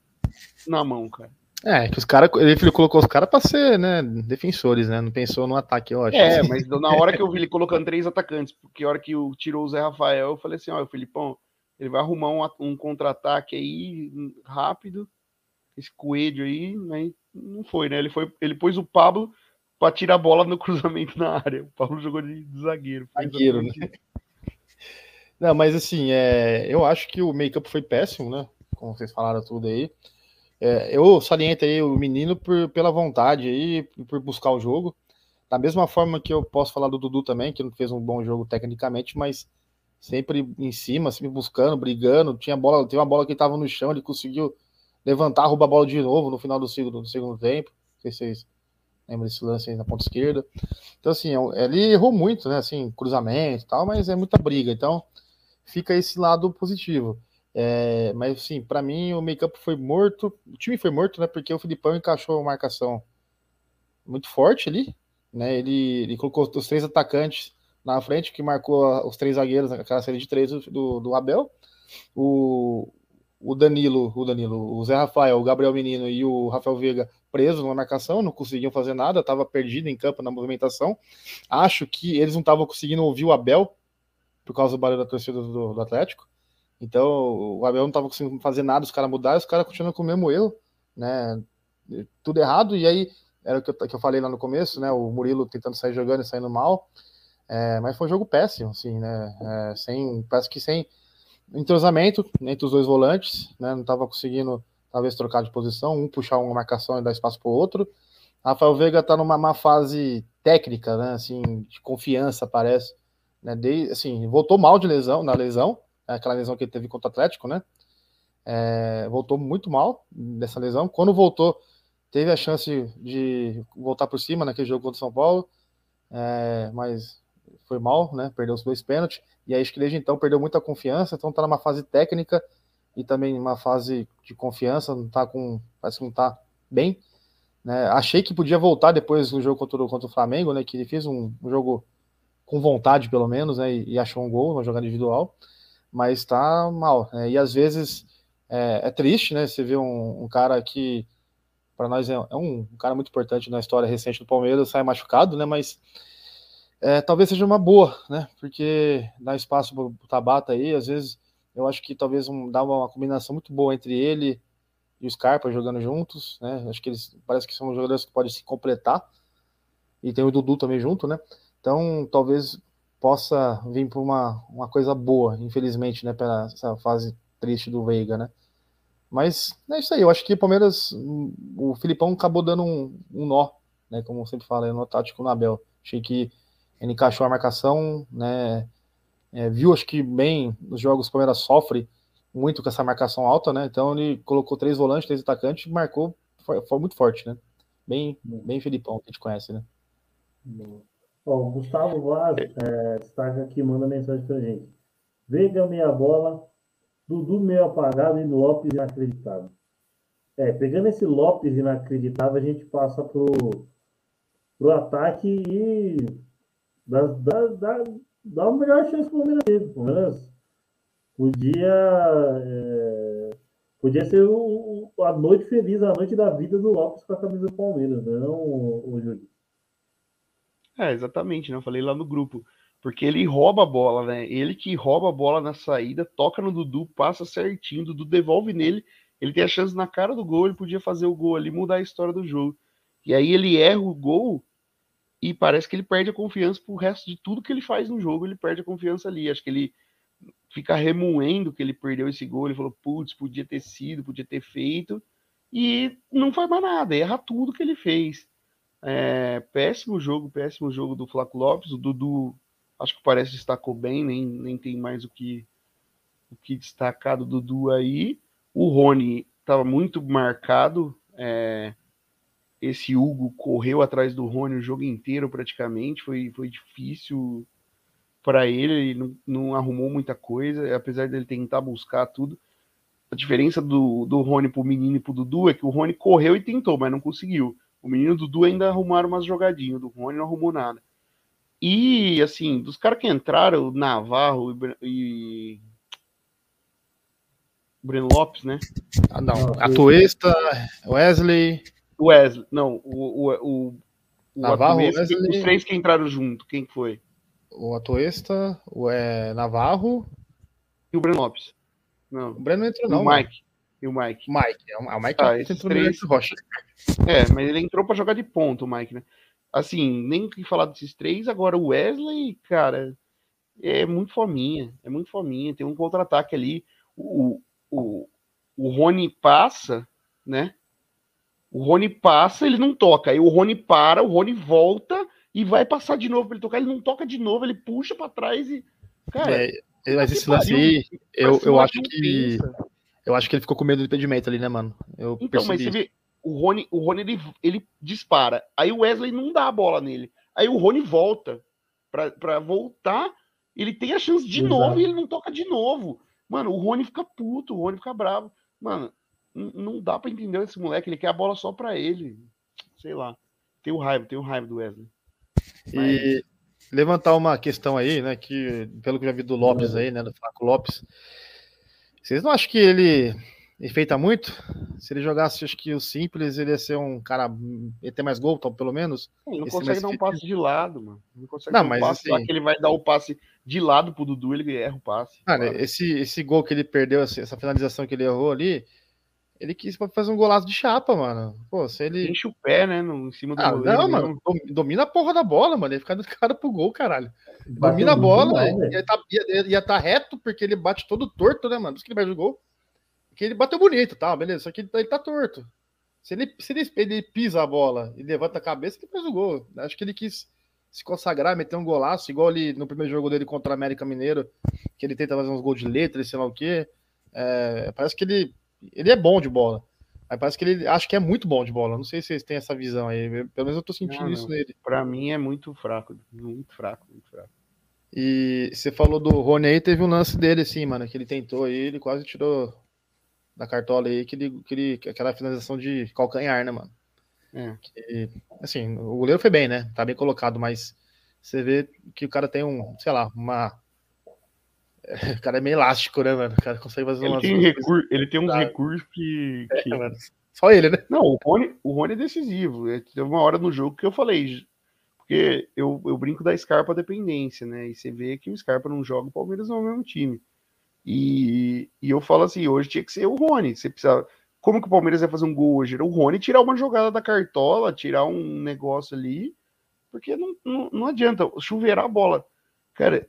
na mão, cara.
É, que os caras. Ele colocou os caras pra ser, né? Defensores, né? Não pensou no ataque, eu acho.
É, mas na hora que eu vi ele colocando três atacantes, porque a hora que o, tirou o Zé Rafael, eu falei assim: ó, o Filipão, ele vai arrumar um, um contra-ataque aí rápido. Esse coelho aí? Não foi, né? Ele, foi, ele pôs o Pablo para tirar a bola no cruzamento na área. O Paulo jogou de zagueiro.
Zagueiro, né? Não, mas assim, é, eu acho que o make-up foi péssimo, né? Como vocês falaram tudo aí. É, eu saliento aí o menino por, pela vontade aí, por buscar o jogo. Da mesma forma que eu posso falar do Dudu também, que não fez um bom jogo tecnicamente, mas sempre em cima, sempre buscando, brigando. Tinha bola, tem uma bola que estava no chão, ele conseguiu levantar, roubar a bola de novo no final do segundo, do segundo tempo. Não sei se vocês Lembra desse lance aí na ponta esquerda. Então, assim, é ele errou muito, né? Assim, cruzamento e tal, mas é muita briga. Então, fica esse lado positivo. É, mas, assim, para mim, o make-up foi morto. O time foi morto, né? Porque o Filipão encaixou a marcação muito forte ali. Né? Ele, ele colocou os três atacantes na frente, que marcou os três zagueiros naquela série de três do, do Abel. O, o Danilo, o Danilo, o Zé Rafael, o Gabriel Menino e o Rafael Veiga presos na marcação, não conseguiam fazer nada, estava perdido em campo na movimentação. Acho que eles não estavam conseguindo ouvir o Abel por causa do barulho da torcida do, do Atlético. Então o Abel não estava conseguindo fazer nada, os caras mudaram, os caras continuam com o mesmo erro, né? Tudo errado, e aí era o que eu, que eu falei lá no começo, né? O Murilo tentando sair jogando e saindo mal. É, mas foi um jogo péssimo, assim, né? É, sem, parece que sem entrosamento entre os dois volantes, né? Não estava conseguindo, talvez, trocar de posição, um puxar uma marcação e dar espaço para o outro. Rafael Veiga está numa má fase técnica, né? Assim, de confiança, parece. Né? De, assim, voltou mal de lesão, na lesão, né? aquela lesão que ele teve contra o Atlético, né? É, voltou muito mal dessa lesão. Quando voltou, teve a chance de voltar por cima naquele jogo contra o São Paulo, é, mas foi mal, né? Perdeu os dois pênaltis. E acho que desde então perdeu muita confiança, então tá numa fase técnica e também numa fase de confiança, não tá com. Parece que não tá bem. Né? Achei que podia voltar depois do jogo contra o, contra o Flamengo, né? Que ele fez um, um jogo com vontade, pelo menos, né? E, e, achou um gol, uma jogada individual, mas tá mal. Né? E às vezes é, é, triste, né? Você vê um, um cara que para nós é, é um, um, cara muito importante na história recente do Palmeiras, sai machucado, né? Mas é, talvez seja uma boa, né? Porque dá espaço para o Tabata aí, às vezes eu acho que talvez um, dá uma, uma, combinação muito boa entre ele e o Scarpa jogando juntos, né? Acho que eles parece que são jogadores que podem se completar. E tem o Dudu também junto, né? Então talvez possa vir para uma, uma coisa boa, infelizmente, né? Para essa fase triste do Veiga, né? Mas é isso aí, eu acho que o Palmeiras, o Filipão acabou dando um, um nó, né? Como sempre falo, no tático no Abel. Achei que ele encaixou a marcação, né? É, viu, acho que bem, nos jogos o Palmeiras sofre muito com essa marcação alta, né? Então ele colocou três volantes, três atacantes marcou, foi, foi, muito forte, né? Bem, bem Felipão, que a gente conhece, né?
Bom, Gustavo Vaz é, destaca aqui, manda mensagem pra gente. Veiga meia bola, Dudu meio apagado e Lopes inacreditável. É, pegando esse Lopes inacreditável, a gente passa pro, pro ataque e dá, dá, dá, dá uma melhor chance para o Palmeiras. O Palmeiras podia, é, podia ser o, a noite feliz, a noite da vida do Lopes com a camisa do Palmeiras, não o, o Júlio?
É, exatamente, né? Eu falei lá no grupo. Porque ele rouba a bola, né? Ele que rouba a bola na saída, toca no Dudu, passa certinho, Dudu devolve nele, ele tem a chance na cara do gol, ele podia fazer o gol ali, mudar a história do jogo. E aí ele erra o gol e parece que ele perde a confiança pro resto de tudo que ele faz no jogo, ele perde a confiança ali. Acho que ele fica remoendo que ele perdeu esse gol, ele falou, putz, podia ter sido, podia ter feito, e não faz mais nada, erra tudo que ele fez. É, péssimo jogo, péssimo jogo do Flaco Lopes, o Dudu acho que parece destacou bem, nem, nem tem mais o que, o que destacar do Dudu aí. O Rony estava muito marcado, é, esse Hugo correu atrás do Rony o jogo inteiro praticamente, foi, foi difícil para ele, ele não, não, arrumou muita coisa, apesar dele tentar buscar tudo. A diferença do, do Rony pro menino e pro Dudu é que o Rony correu e tentou, mas não conseguiu. O menino e o Dudu ainda arrumaram umas jogadinhas, do Rony não arrumou nada. E, assim, dos caras que entraram, o Navarro e, e Breno Lopes, né?
Ah, não. Atuesta, Wesley.
Wesley, não, o, o, o,
o Navarro,
Wesley... os três que entraram junto, quem foi?
O Atuesta, o é, Navarro
e o Breno Lopes.
Não. O Breno entrou não.
O Mike. E o Mike.
Mike, é o Mike ah,
entrou três... no Rocha. É, mas ele entrou para jogar de ponto, o Mike, né? Assim, nem que falar desses três, agora o Wesley, cara, é muito fominha, é muito fominha, tem um contra-ataque ali, o, o, o Rony passa, né? O Rony passa, ele não toca. Aí o Rony para, o Rony volta e vai passar de novo para ele tocar. Ele não toca de novo, ele puxa para trás e. Cara.
É, mas esse lance aí, eu, eu acho que. Eu acho que ele ficou com medo do impedimento ali, né, mano? Eu
então, percebi. mas você vê, o Rony, o Rony ele, ele dispara. Aí o Wesley não dá a bola nele. Aí o Rony volta. para voltar, ele tem a chance de Exato. novo e ele não toca de novo. Mano, o Rony fica puto, o Rony fica bravo. Mano, não dá para entender esse moleque, ele quer a bola só para ele. Sei lá. Tenho raiva, tenho raiva do Wesley.
Mas... E levantar uma questão aí, né, que pelo que eu já vi do Lopes aí, né, do Flaco Lopes, Vocês não acham que ele enfeita muito? Se ele jogasse, acho que o simples, ele ia ser um cara. ia ter mais gol, pelo menos.
Ele não consegue dar um passe de lado, mano. Não consegue
Não,
dar um
mas
passe
assim-
que ele vai dar o passe de lado pro Dudu, ele erra o passe.
Cara,
Claro.
esse, esse gol que ele perdeu, essa finalização que ele errou ali, ele quis fazer um golaço de chapa, mano. Pô, se ele.
Enche o pé, né? No, em cima do
Ah,
goleiro
não, mano. dom- Domina a porra da bola, mano. Ele fica do cara pro gol, caralho.
Bateu
Domina a bola,
mal,
ia tá, ia, ia tá reto, porque ele bate todo torto, né, mano? Por isso que ele perde o gol. Porque ele bateu bonito, tá? Beleza. Só que ele, tá- ele tá torto. Se ele, se ele, ele pisa a bola e levanta a cabeça, ele faz o gol. Acho que ele quis se consagrar, meter um golaço, igual ali no primeiro jogo dele contra o América Mineiro, que ele tenta fazer uns gols de letra, e sei lá o quê. É, parece que ele, ele é bom de bola. Mas parece que ele acho que é muito bom de bola. Não sei se vocês têm essa visão aí. Pelo menos eu tô sentindo
Não,
isso
não.
nele.
Pra mim é muito fraco. Muito fraco, muito fraco.
E você falou do Rony aí, teve um lance dele, assim, mano, que ele tentou aí, ele quase tirou da cartola aí, que ele, que ele, aquela finalização de calcanhar, né, mano?
É.
Que, assim, o goleiro foi bem, né? Tá bem colocado, mas você vê que o cara tem um, sei lá, uma. O cara é meio elástico, né, mano? O cara consegue fazer
Ele
umas.
tem, recur... ele tem uns
Tá.
recursos que. que-
É, mano. Só ele, né?
Não, o Rony, o Rony é decisivo. É, Teve uma hora no jogo que eu falei. Porque eu, eu brinco da Scarpa dependência, né? E você vê que o Scarpa não joga, o Palmeiras não é o mesmo time. E, e eu falo assim, hoje tinha que ser o Rony. Você precisa. Como que o Palmeiras vai fazer um gol hoje? Era o Rony tirar uma jogada da cartola, tirar um negócio ali, porque não, não, não adianta chuveirar a bola. Cara,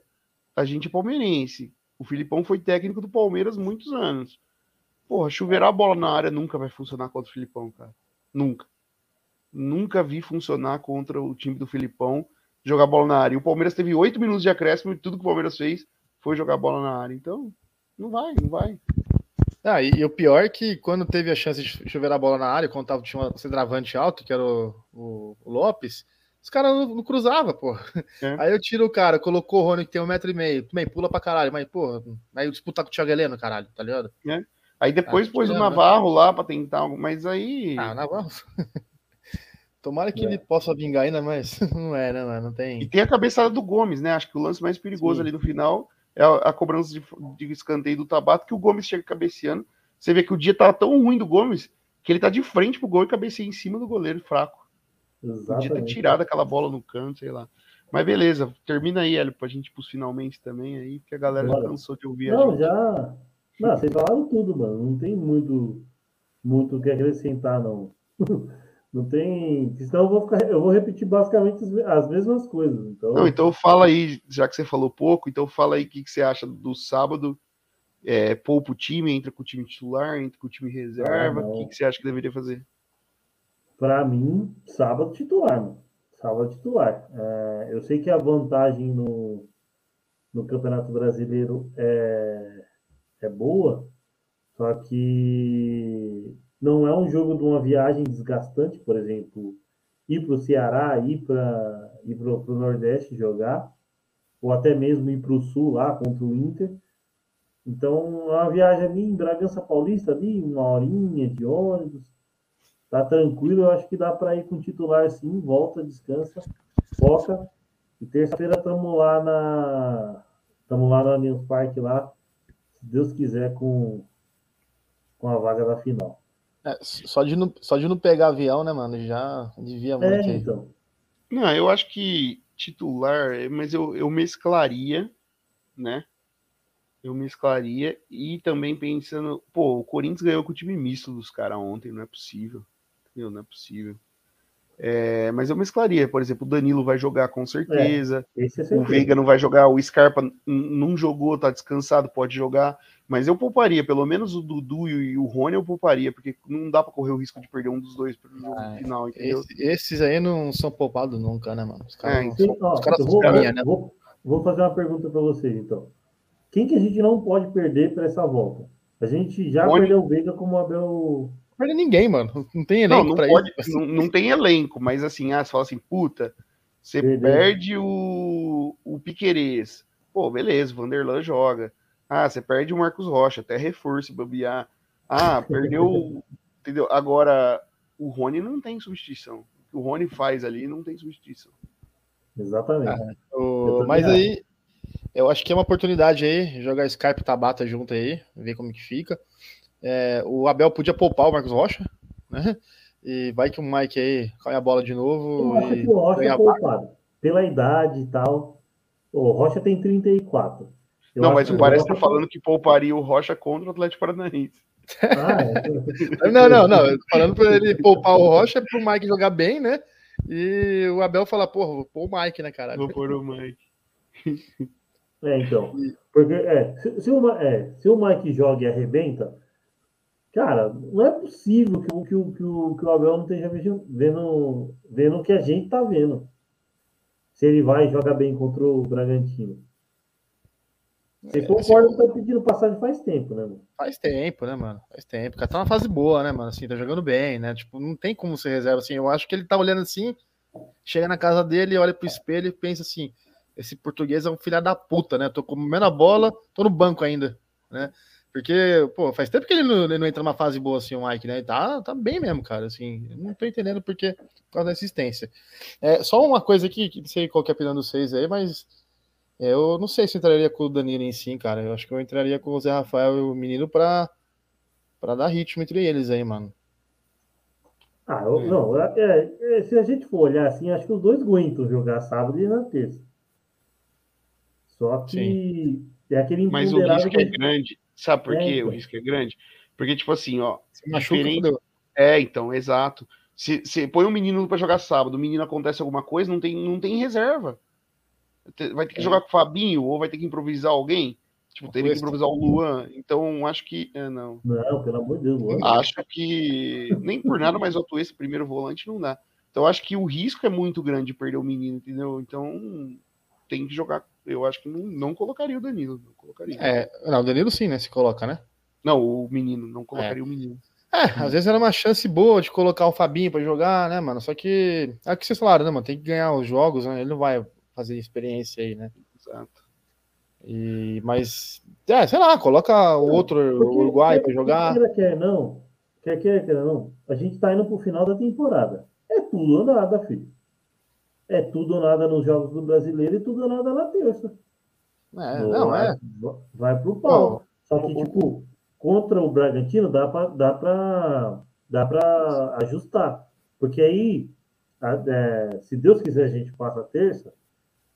a gente é palmeirense. O Filipão foi técnico do Palmeiras muitos anos. Porra, chuveirar a bola na área nunca vai funcionar contra o Filipão, cara. Nunca. Nunca vi funcionar contra o time do Filipão jogar bola na área. E o Palmeiras teve oito minutos de acréscimo e tudo que o Palmeiras fez foi jogar bola na área. Então, não vai, não vai.
Ah, e, e o pior é que quando teve a chance de chover a bola na área, quando tava, tinha um centroavante alto, que era o, o- o Lopes, os caras não, não cruzavam, pô.
É.
Aí eu tiro o cara, colocou o Rony que tem um metro e meio, também pula pra caralho, mas, pô, aí disputar com o Thiago Heleno, caralho, tá ligado?
Aí depois
Ah,
pôs o
né?
Navarro lá pra tentar, algo, mas aí.
Ah, Navarro. Tomara que
É.
ele possa vingar ainda, mas não é, né, mano? Não
E
tem.
tem a cabeçada do Gomes, né? Acho que o lance mais perigoso
Sim.
ali no final é a, a cobrança de, de escanteio do Tabato, que o Gomes chega cabeceando. Você vê que o dia tá tão ruim do Gomes que ele tá de frente pro gol e cabeceia em cima do goleiro fraco. Podia ter
Exatamente.
tirado aquela bola no canto, sei lá. Mas beleza, termina aí, Hélio, pra gente ir pros finalmente também aí, porque a galera já cansou de ouvir a
Não, já. Não, vocês falaram tudo, mano. Não tem muito muito o que acrescentar, não. Não tem. Senão eu vou ficar. Eu vou repetir basicamente as- as mesmas coisas. Então,
Não, então fala aí, já que você falou pouco, então fala aí o que, que você acha do sábado. É, poupa o time, entra com o time titular, entra com o time reserva.
Ah,
o que, que você acha que deveria fazer?
Pra mim, sábado titular. Sábado titular. É, eu sei que a vantagem no, no Campeonato Brasileiro é, é boa, só que não é um jogo de uma viagem desgastante, por exemplo, ir para o Ceará, ir para ir o Nordeste jogar, ou até mesmo ir para o Sul lá contra o Inter. Então, é uma viagem ali em Bragança Paulista, ali, uma horinha de ônibus. Tá tranquilo, eu acho que dá para ir com o titular sim, volta, descansa, foca. E terça-feira estamos lá na. Estamos lá no Allianz Parque lá, se Deus quiser, com, com a vaga da final.
É, só, de não, só de não pegar avião, né, mano? Já devia muito.
É,
aí.
então.
Não, eu acho que titular, mas eu, eu mesclaria, né? Eu mesclaria e também pensando, pô, o Corinthians ganhou com o time misto dos caras ontem, não é possível. Entendeu? Não é possível. É, mas eu mesclaria, por exemplo, o Danilo vai jogar com certeza,
Esse é
o. Veiga não vai jogar, o Scarpa não jogou, tá descansado, pode jogar, mas eu pouparia, pelo menos o Dudu e o- e o Rony eu pouparia, porque não dá pra correr o risco de perder um dos dois pro jogo
Ah,
final, entendeu?
Esse- esses aí não são poupados nunca, né, mano? Os caras
É,
não
Sim,
são-
ó,
os caras
vou,
caminha, né?
vou, vou fazer uma pergunta para vocês, então. Quem que a gente não pode perder para essa volta? A gente já
Rony.
perdeu o Veiga como o Abel.
Não perde ninguém, mano. Não tem
Não,
elenco
não
pra
pode,
isso.
não, não tem elenco, mas assim, ah, você fala assim, puta, você
Perdeu.
perde o, o Piquerez. Pô, beleza, o Vanderlan joga. Ah, você perde o Marcos Rocha, até reforço, se bobear. Ah, perdeu, o- entendeu? Agora, o Rony não tem substituição. O que o Rony faz ali não tem substituição.
Exatamente.
O-
Eu também
mas
acho.
aí, Eu acho que é uma oportunidade aí, jogar Skype e Tabata junto aí, ver como que fica. É, o Abel podia poupar o Marcos Rocha, né? E vai que o Mike aí cai a bola de novo.
Eu acho que o Rocha é poupado. Pela idade e tal. O Rocha tem 34.
Eu não, mas o Parece tá falando que pouparia o Rocha contra o Atlético Paranaense. Ah,
é. não, não, não. Falando para ele poupar o Rocha para o Mike jogar bem, né? E o Abel fala, porra, vou pôr o Mike, né, cara?
Vou pôr o Mike.
É, então. Porque é, se, se, o, é, se o Mike joga e arrebenta, cara, não é possível que, que, que, o, que o Abel não esteja vendo, vendo o que a gente tá vendo. Se ele vai jogar bem contra o Bragantino. Você é, concorda que tá pedindo passagem faz tempo, né, mano?
Faz tempo, né, mano? Faz tempo. O cara tá numa fase boa, né, mano? Assim, tá jogando bem, né? Tipo, não tem como ser reserva assim. Eu acho que ele tá olhando assim, chega na casa dele, olha pro espelho e pensa assim: esse português é um filho da puta, né? Tô comendo a bola, tô no banco ainda, né? Porque, pô, faz tempo que ele não, ele não entra numa fase boa assim, o Mike, né? Tá, tá bem mesmo, cara. Assim, não tô entendendo porque por causa da assistência. É, só uma coisa aqui, que não sei qual que é a opinião dos seis aí, mas eu não sei se entraria com o Danilo em si, cara. Eu acho que eu entraria com o Zé Rafael e o menino pra, pra dar ritmo entre eles aí, mano.
Ah, eu, é. não, é, é, se a gente for olhar assim, acho que os dois aguentam jogar sábado e na terça. Só que Sim. é aquele
Mas o risco que... é grande. Sabe por é, então. o risco é grande? Porque, tipo assim, ó. Se diferente... É, então, exato. Se, se põe um menino para jogar sábado, o menino acontece alguma coisa, não tem, não tem reserva. Vai ter que é. jogar com o Fabinho ou vai ter que improvisar alguém? Tipo, teria que improvisar o Luan. Então, acho que. É, não.
Não, pelo amor de Deus, Luan.
Acho que. Nem por nada, mas o esse primeiro volante não dá. Então, acho que o risco é muito grande de perder o menino, entendeu? Então, tem que jogar. Eu acho que não, não colocaria o Danilo. Não colocaria.
É, não, o Danilo sim, né? Se coloca, né?
Não, o menino, não colocaria é. o menino.
É, às vezes era uma chance boa de colocar o Fabinho para jogar, né, mano? Só que é o que vocês falaram, né, mano? Tem que ganhar os jogos, né? Ele não vai fazer experiência aí, né?
Exato.
E, mas, é, sei lá, coloca o outro Porque, Uruguai para jogar.
Quer, quer não, quer quer, quer não, a gente tá indo pro final da temporada. É tudo ou nada, filho. É tudo ou nada nos jogos do brasileiro e tudo ou nada na terça.
É, não, vai, é.
Vai pro pau. Só que, tipo, contra o Bragantino dá pra, dá pra, dá pra ajustar. Porque aí, é, se Deus quiser, a gente passa a terça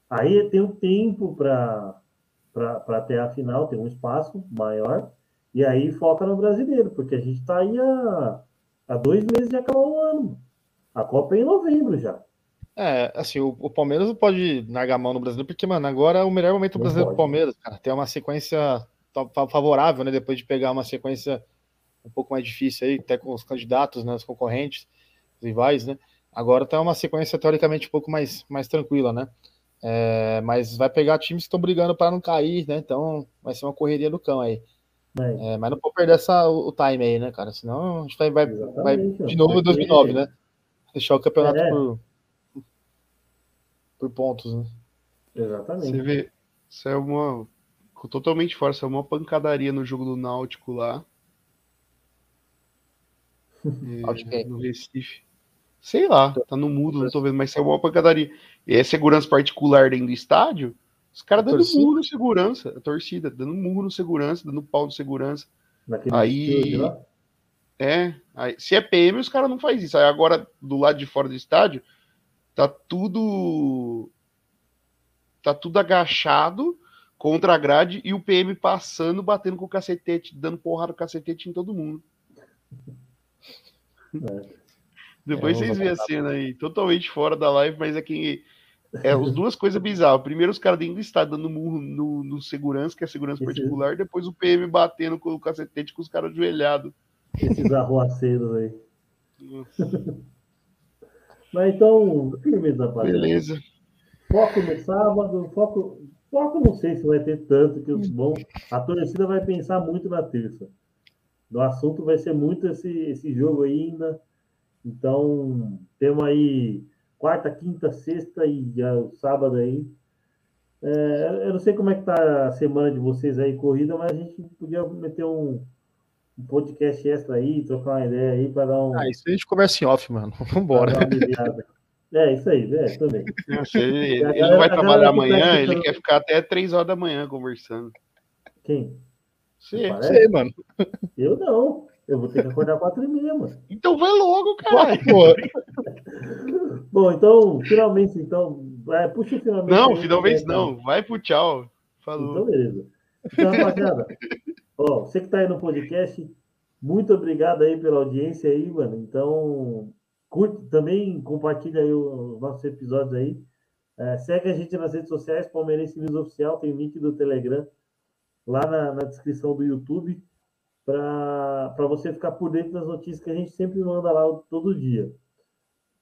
Aí tem um tempo para ter a final, tem um espaço maior, e aí foca no brasileiro, porque a gente está aí há, há dois meses de acabar o ano. A Copa é em novembro já.
É, assim, o, o Palmeiras não pode largar a mão no brasileiro, porque, mano, agora é o melhor momento do brasileiro do Palmeiras, cara. Tem uma sequência favorável, né? Depois de pegar uma sequência um pouco mais difícil aí, até com os candidatos, né? Os concorrentes, os rivais, né? Agora tá uma sequência teoricamente um pouco mais, mais tranquila, né? É, mas vai pegar times que estão brigando para não cair, né? Então vai ser uma correria do cão aí. É, mas não pode perder essa, o, o time aí, né, cara? Senão a gente vai, vai, vai de novo em 2009, né? Deixar o campeonato é. por, por pontos, né?
Exatamente. Você
vê, isso é uma. Totalmente fora, isso é uma pancadaria no jogo do Náutico lá. é, no Recife. Sei lá, tá no mudo, não tô vendo, mas é uma pancadaria. E é segurança particular dentro do estádio, os caras dando torcida. murro no segurança, a torcida, dando murro no segurança, dando pau no segurança. Naquele aí. É, aí, se é PM, os caras não fazem isso. Aí agora, do lado de fora do estádio, tá tudo. Tá tudo agachado contra a grade e o PM passando, batendo com o cacetete, dando porrada com o cacetete em todo mundo. É. Depois é, vocês veem a cena aí, totalmente fora da live, mas é que é as duas coisas bizarras. Primeiro, os caras dentro do estado dando murro no, no, segurança, que é segurança Esse... particular, depois o PM batendo com o cacetete com os caras ajoelhados.
Esses arruaceiros aí. Mas então, firmeza, rapaziada.
Beleza.
Foco no sábado, foco. Foco não sei se vai ter tanto que os bons. A torcida vai pensar muito na terça. O assunto vai ser muito esse, esse jogo ainda. Então, temos aí quarta, quinta, sexta e o sábado aí. É, eu não sei como é que tá a semana de vocês aí, corrida, mas a gente podia meter um, um podcast extra aí, trocar uma ideia aí para dar um.
Ah, isso a gente conversa em off, mano. Vambora.
É, isso aí, é, também.
Nossa, ele, ele não vai trabalhar amanhã, ele quer ficar até 3 horas da manhã conversando.
Quem?
Você,
Sei, mano.
Eu não. Eu vou ter que acordar quatro e meia, mano.
Então vai logo, cara.
Bom, então, finalmente, então. É, puxa o finalmente.
Não,
aí,
finalmente
né,
não. Vai pro tchau. Falou.
Então, beleza. Então, rapaziada, ó, você que tá aí no podcast, muito obrigado aí pela audiência aí, mano. Então, curte também, compartilha aí os nossos episódios aí. É, segue a gente nas redes sociais, Palmeirense News Oficial, tem o link do Telegram lá na, na descrição do YouTube para você ficar por dentro das notícias que a gente sempre manda lá todo dia.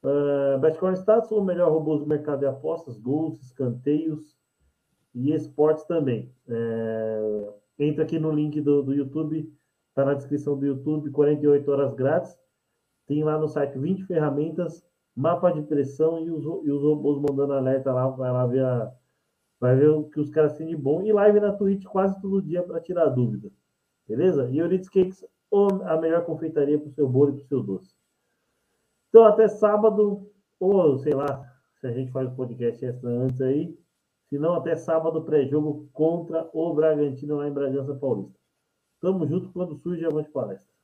Uh, Betcoin Status, o melhor robôs do mercado de apostas, gols, escanteios e esportes também. É, entra aqui no link do, do YouTube, está na descrição do YouTube, 48 horas grátis. Tem lá no site 20 ferramentas, mapa de pressão e os, e os robôs mandando alerta lá, vai lá ver a, vai ver o que os caras têm de bom. E live na Twitch quase todo dia para tirar dúvida. Beleza? E Euridice Cakes, a melhor confeitaria para o seu bolo e para o seu doce. Então, até sábado, ou sei lá, se a gente faz o podcast antes aí. Se não, até sábado, pré-jogo contra o Bragantino lá em Bragança Paulista. Tamo junto quando surge a palestra.